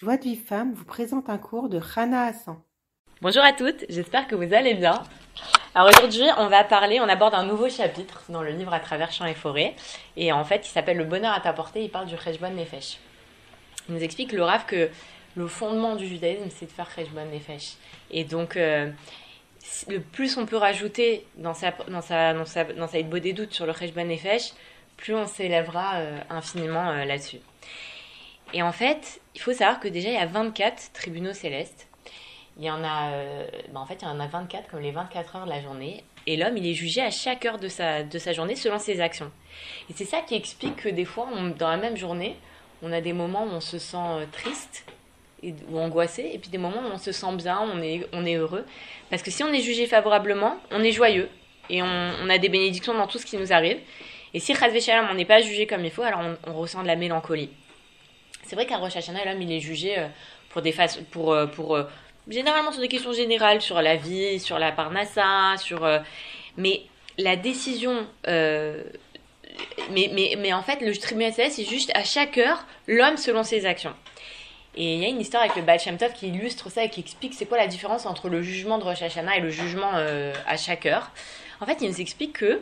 Joie de vie femme vous présente un cours de Rana Hassan. Bonjour à toutes, j'espère que vous allez bien. Alors aujourd'hui, on va parler, on aborde un nouveau chapitre dans le livre À travers champs et forêts. Et en fait, il s'appelle Le bonheur à ta portée, il parle du Rejbon Nefesh. Il nous explique le Rav que le fondement du judaïsme, c'est de faire Rejbon Nefesh. Et donc, euh, le plus on peut rajouter dans sa, dans sa, dans sa, dans sa des doutes sur le Rejbon Nefesh, plus on s'élèvera euh, infiniment euh, là-dessus. Et en fait, il faut savoir que déjà, il y a 24 tribunaux célestes. Il y en a, euh, ben, en fait, il y en a 24 comme les 24 heures de la journée. Et l'homme, il est jugé à chaque heure de sa, journée selon ses actions. Et c'est ça qui explique que des fois, dans la même journée, on a des moments où on se sent euh, triste ou angoissé, et puis des moments où on se sent bien, on est, on heureux. Parce que si on est jugé favorablement, on est joyeux et on, a des bénédictions dans tout ce qui nous arrive. Et si on n'est pas jugé comme il faut, alors on ressent de la mélancolie. C'est vrai qu'à Rosh Hashanah, l'homme, il est jugé euh, pour des faces, pour, euh, pour, euh, généralement sur des questions générales, sur la vie, sur la parnassa, sur. mais la décision. mais, mais, mais en fait, le tribunal c'est juste à chaque heure, l'homme selon ses actions. Et il y a une histoire avec le Baal Shem Tov qui illustre ça et qui explique c'est quoi la différence entre le jugement de Rosh Hashanah et le jugement à chaque heure. En fait, il nous explique que,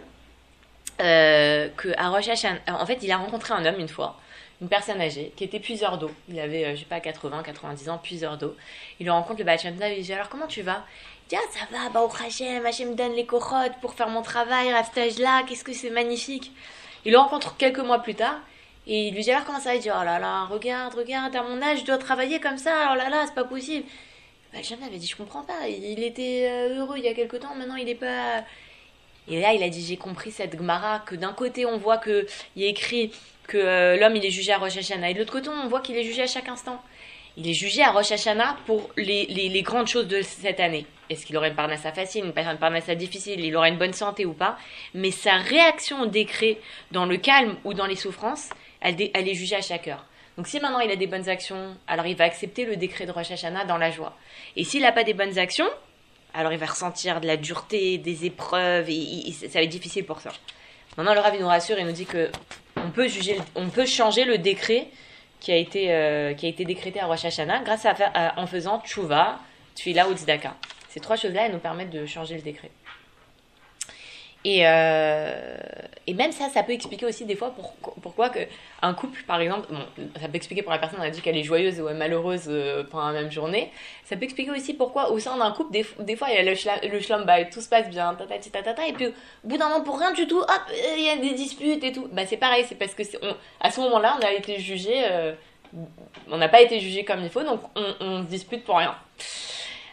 à Rosh Hashanah, en fait, il a rencontré un homme une fois une personne âgée qui était puiseur d'eau. Il avait, euh, je sais pas, 80, 90 ans, puiseur d'eau. Il le rencontre le Baal il lui dit Alors comment tu vas? Il dit Ah, ça va, bah, au Hachem, Hachem me donne les corottes pour faire mon travail à cet âge-là, qu'est-ce que c'est magnifique. Il le rencontre quelques mois plus tard et il lui dit Alors comment ça Il dit Oh là là, regarde, regarde, à mon âge, je dois travailler comme ça, oh là là, c'est pas possible. Baal avait dit Je comprends pas, il était euh, heureux il y a quelque temps, maintenant il est pas. Et là, il a dit J'ai compris cette Gemara que d'un côté, on voit qu'il a écrit que euh, l'homme il est jugé à Rosh Hashanah. Et de l'autre côté, on voit qu'il est jugé à chaque instant. Il est jugé à Rosh Hashanah pour les, les, grandes choses de cette année. Est-ce qu'il aurait une parnassa facile, une parnassa difficile, il aurait une bonne santé ou pas? Mais sa réaction au décret, dans le calme ou dans les souffrances, elle, elle est jugée à chaque heure. Donc si maintenant il a des bonnes actions, alors il va accepter le décret de Rosh Hashanah dans la joie. Et s'il n'a pas des bonnes actions, alors il va ressentir de la dureté, des épreuves, et, ça va être difficile pour ça. Maintenant le Rav nous rassure et nous dit que on peut, juger, on peut changer le décret qui a été, euh, qui a été décrété à Rosh Hashanah grâce à, en faisant Tchouva, Tfila ou Tzedaka. Ces trois choses-là, elles nous permettent de changer le décret. Et, euh, et même ça, ça peut expliquer aussi des fois pourquoi que un couple, par exemple, ça peut expliquer pour la personne qui a dit qu'elle est joyeuse ou malheureuse euh, pendant la même journée. Ça peut expliquer aussi pourquoi au sein d'un couple, des, fois, il y a le, le schlumbag, tout se passe bien, tatati tatata, et puis au bout d'un moment, pour rien du tout, hop, il y a des disputes et tout. Bah c'est pareil, c'est parce que à ce moment-là, on a été jugé, euh, on n'a pas été jugé comme il faut, donc on, on se dispute pour rien.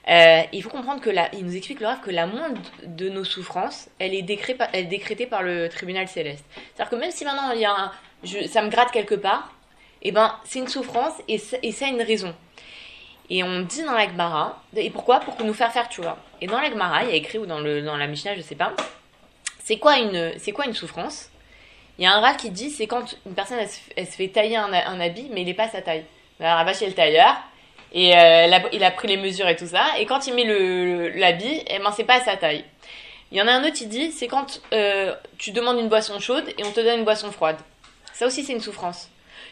Euh, il faut comprendre que là, il nous explique le que la moindre de nos souffrances, elle est, décrétée par le tribunal céleste. C'est-à-dire que même si maintenant il y a un, ça me gratte quelque part, eh ben c'est une souffrance et ça, a une raison. Et on dit dans l'Agmara, et pourquoi? Pour nous faire faire, tu vois. Et dans l'Agmara, il y a écrit, ou dans, la Mishnah, je sais pas, c'est quoi une, souffrance? Il y a un rat qui dit, c'est quand une personne, elle se, fait tailler un, habit, mais il n'est pas sa taille. Alors elle va chez le tailleur, et euh, il a pris les mesures et tout ça. Et quand il met l'habit, eh ben, c'est pas à sa taille. Il y en a un autre qui dit, c'est quand euh, tu demandes une boisson chaude et on te donne une boisson froide. Ça aussi, c'est une souffrance.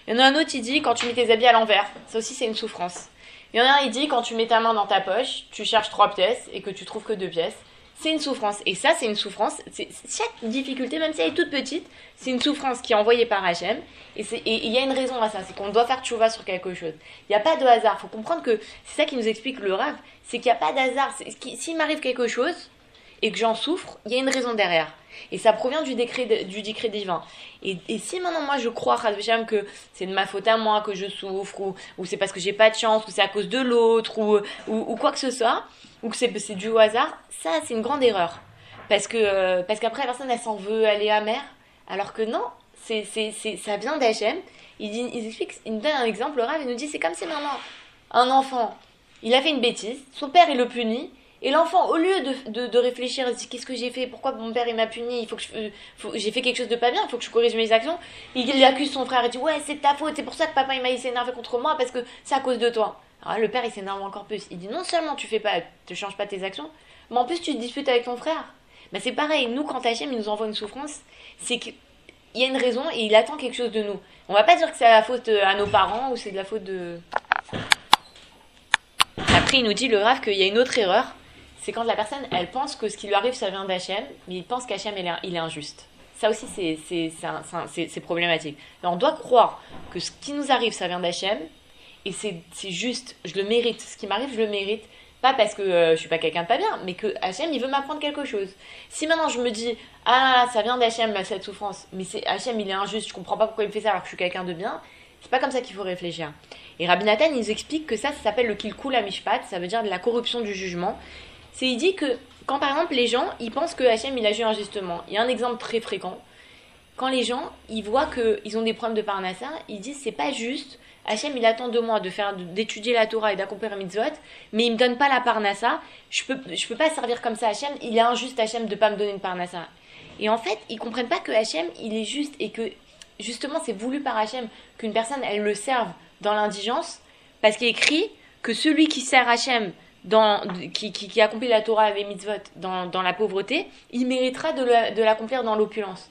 Il y en a un autre qui dit, quand tu mets tes habits à l'envers. Ça aussi, c'est une souffrance. Il y en a un, il dit, quand tu mets ta main dans ta poche, tu cherches trois pièces et que tu trouves que deux pièces c'est une souffrance. Et ça, c'est une souffrance. Chaque difficulté, même si elle est toute petite, c'est une souffrance qui est envoyée par Hachem. Et il y a une raison à ça, c'est qu'on doit faire tchouva sur quelque chose. Il n'y a pas de hasard. Il faut comprendre que c'est ça qui nous explique le rêve, c'est qu'il n'y a pas d'hasard. S'il m'arrive quelque chose et que j'en souffre, il y a une raison derrière. Et ça provient du décret, du décret divin. Et, si maintenant moi je crois, que c'est de ma faute à moi que je souffre, ou, ou c'est parce que j'ai pas de chance, ou c'est à cause de l'autre, ou, ou, quoi que ce soit, ou que c'est dû au hasard, ça c'est une grande erreur. Parce que euh, parce qu'après la personne elle s'en veut, elle est amère, alors que non, c'est, c'est, c'est, ça vient d'Hachem. Il, il il nous donne un exemple, le Rav, il nous dit c'est comme si maintenant un enfant, il a fait une bêtise, son père il le punit, et l'enfant, au lieu de, de, réfléchir, se dit qu'est-ce que j'ai fait, pourquoi mon père il m'a puni, il faut que j'ai fait quelque chose de pas bien, il faut que je corrige mes actions. Il, accuse son frère et dit ouais c'est ta faute, c'est pour ça que papa il m'a énervé contre moi parce que c'est à cause de toi. Alors le père il s'énerve encore plus. Il dit non seulement tu fais pas, tu changes pas tes actions, mais en plus tu te disputes avec ton frère. Mais c'est pareil, nous quand Hachem il nous envoie une souffrance, c'est qu'il y a une raison et il attend quelque chose de nous. On va pas dire que c'est la faute euh, à nos parents ou c'est de la faute de Après, il nous dit le grave qu'il y a une autre erreur. C'est quand la personne, elle pense que ce qui lui arrive, ça vient d'Hachem, mais il pense qu'Hachem, il il est injuste. Ça aussi, c'est- problématique. On doit croire que ce qui nous arrive, ça vient d'Hachem, et c'est juste, je le mérite. Ce qui m'arrive, je le mérite. Pas parce que euh, je suis pas quelqu'un de pas bien, mais que Hachem, il veut m'apprendre quelque chose. Si maintenant je me dis, ah, ça vient d'Hachem, cette souffrance, mais c'est Hachem, il est injuste, je comprends pas pourquoi il me fait ça alors que je suis quelqu'un de bien, c'est pas comme ça qu'il faut réfléchir. Et Rabbi Nathan, il nous explique que ça, ça s'appelle le kilkul mishpat, ça veut dire de la corruption du jugement. C'est, il dit que quand par exemple les gens, ils pensent que Hachem, il agit injustement. Il y a un exemple très fréquent. Quand les gens, ils voient qu'ils ont des problèmes de parnassa, ils disent, c'est pas juste, Hachem, il attend de moi de faire, d'étudier la Torah et d'accomplir mitzvot, mais il me donne pas la parnassa. Je peux, je peux pas servir comme ça Hachem. Il est injuste Hachem de pas me donner une parnassa. Et en fait, ils comprennent pas que Hachem, il est juste et que justement, c'est voulu par Hachem qu'une personne, elle le serve dans l'indigence, parce qu'il écrit que celui qui sert Hachem, qui, qui, qui accomplit la Torah et les mitzvot dans, la pauvreté, il méritera de la- de l'accomplir dans l'opulence.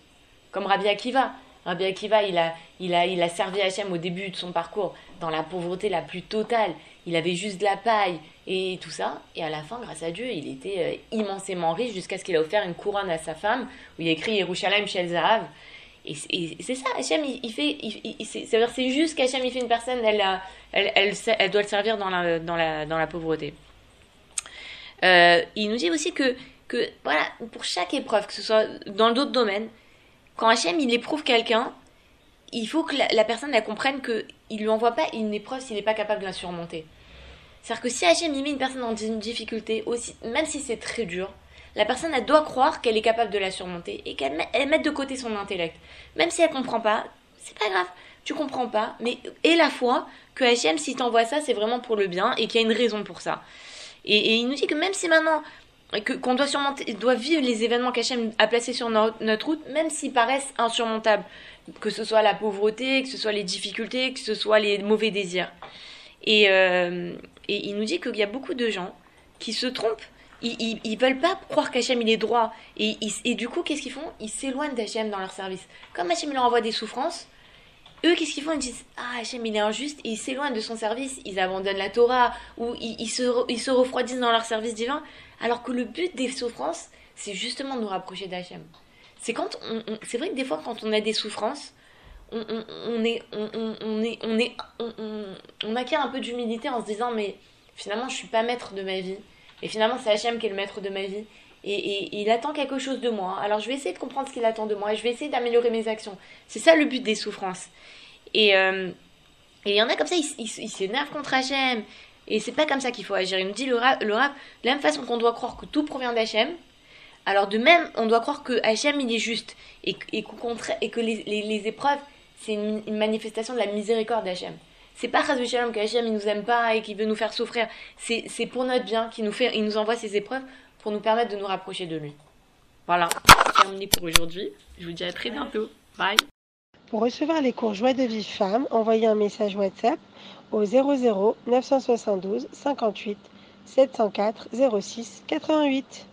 Comme Rabbi Akiva. Rabbi Akiva, il a, servi Hachem au début de son parcours dans la pauvreté la plus totale. Il avait juste de la paille et tout ça. Et à la fin, grâce à Dieu, il était euh, immensément riche jusqu'à ce qu'il a offert une couronne à sa femme où il a écrit Yerushalayim Shel Zahav. Et c'est- ça, Hachem, il, fait. c'est juste qu'Hachem, il fait une personne, elle, elle doit le servir dans la pauvreté. Euh, il nous dit aussi que, voilà, pour chaque épreuve, que ce soit dans d'autres domaines, quand Hachem, il éprouve quelqu'un, il faut que la, personne, elle comprenne qu'il lui envoie pas une épreuve s'il n'est pas capable de la surmonter. C'est-à-dire que si Hachem, il met une personne dans une difficulté, aussi, même si c'est très dur, la personne, elle doit croire qu'elle est capable de la surmonter et qu'elle met- de côté son intellect. Même si elle comprend pas, c'est pas grave. Tu comprends pas, mais et la foi que Hachem, s'il t'envoie ça, c'est vraiment pour le bien et qu'il y a une raison pour ça. Et, il nous dit que même si maintenant qu'on doit surmonter, doit vivre les événements qu'Hachem a placés sur no- notre route, même s'ils paraissent insurmontables, que ce soit la pauvreté, que ce soit les difficultés, que ce soit les mauvais désirs. Et, euh, il nous dit qu'il y a beaucoup de gens qui se trompent. Ils, ils, veulent pas croire qu'Hachem il est droit. Et, et du coup, qu'est-ce qu'ils font? Ils s'éloignent d'Hachem dans leur service. Comme Hachem leur envoie des souffrances, eux, qu'est-ce qu'ils font? Ils disent Ah, Hachem, il est injuste. Et ils s'éloignent de son service. Ils abandonnent la Torah ou ils, se, ils se refroidissent dans leur service divin. Alors que le but des souffrances, c'est justement de nous rapprocher d'Hachem. C'est quand on, c'est vrai que des fois, quand on a des souffrances, on- on acquiert un peu d'humilité en se disant mais finalement, je suis pas maître de ma vie. Et finalement, c'est Hachem qui est le maître de ma vie. Et, il attend quelque chose de moi. Alors je vais essayer de comprendre ce qu'il attend de moi et je vais essayer d'améliorer mes actions. C'est ça le but des souffrances. Et euh, il y en a comme ça, ils ils s'énervent contre Hachem. Et c'est pas comme ça qu'il faut agir. Il nous dit le rap, de la même façon qu'on doit croire que tout provient d'Hachem, alors de même, on doit croire que Hachem il est juste et, et, et que les, les, les épreuves, c'est une, manifestation de la miséricorde d'Hachem. C'est pas Chazou Shalom que Hachem il nous aime pas et qu'il veut nous faire souffrir. C'est pour notre bien qu'il nous il nous envoie ces épreuves pour nous permettre de nous rapprocher de lui. Voilà, c'est terminé pour aujourd'hui. Je vous dis à très bientôt. Bye. Pour recevoir les cours Joie de Vive Femme, envoyez un message WhatsApp au 00 972 58 704 06 88.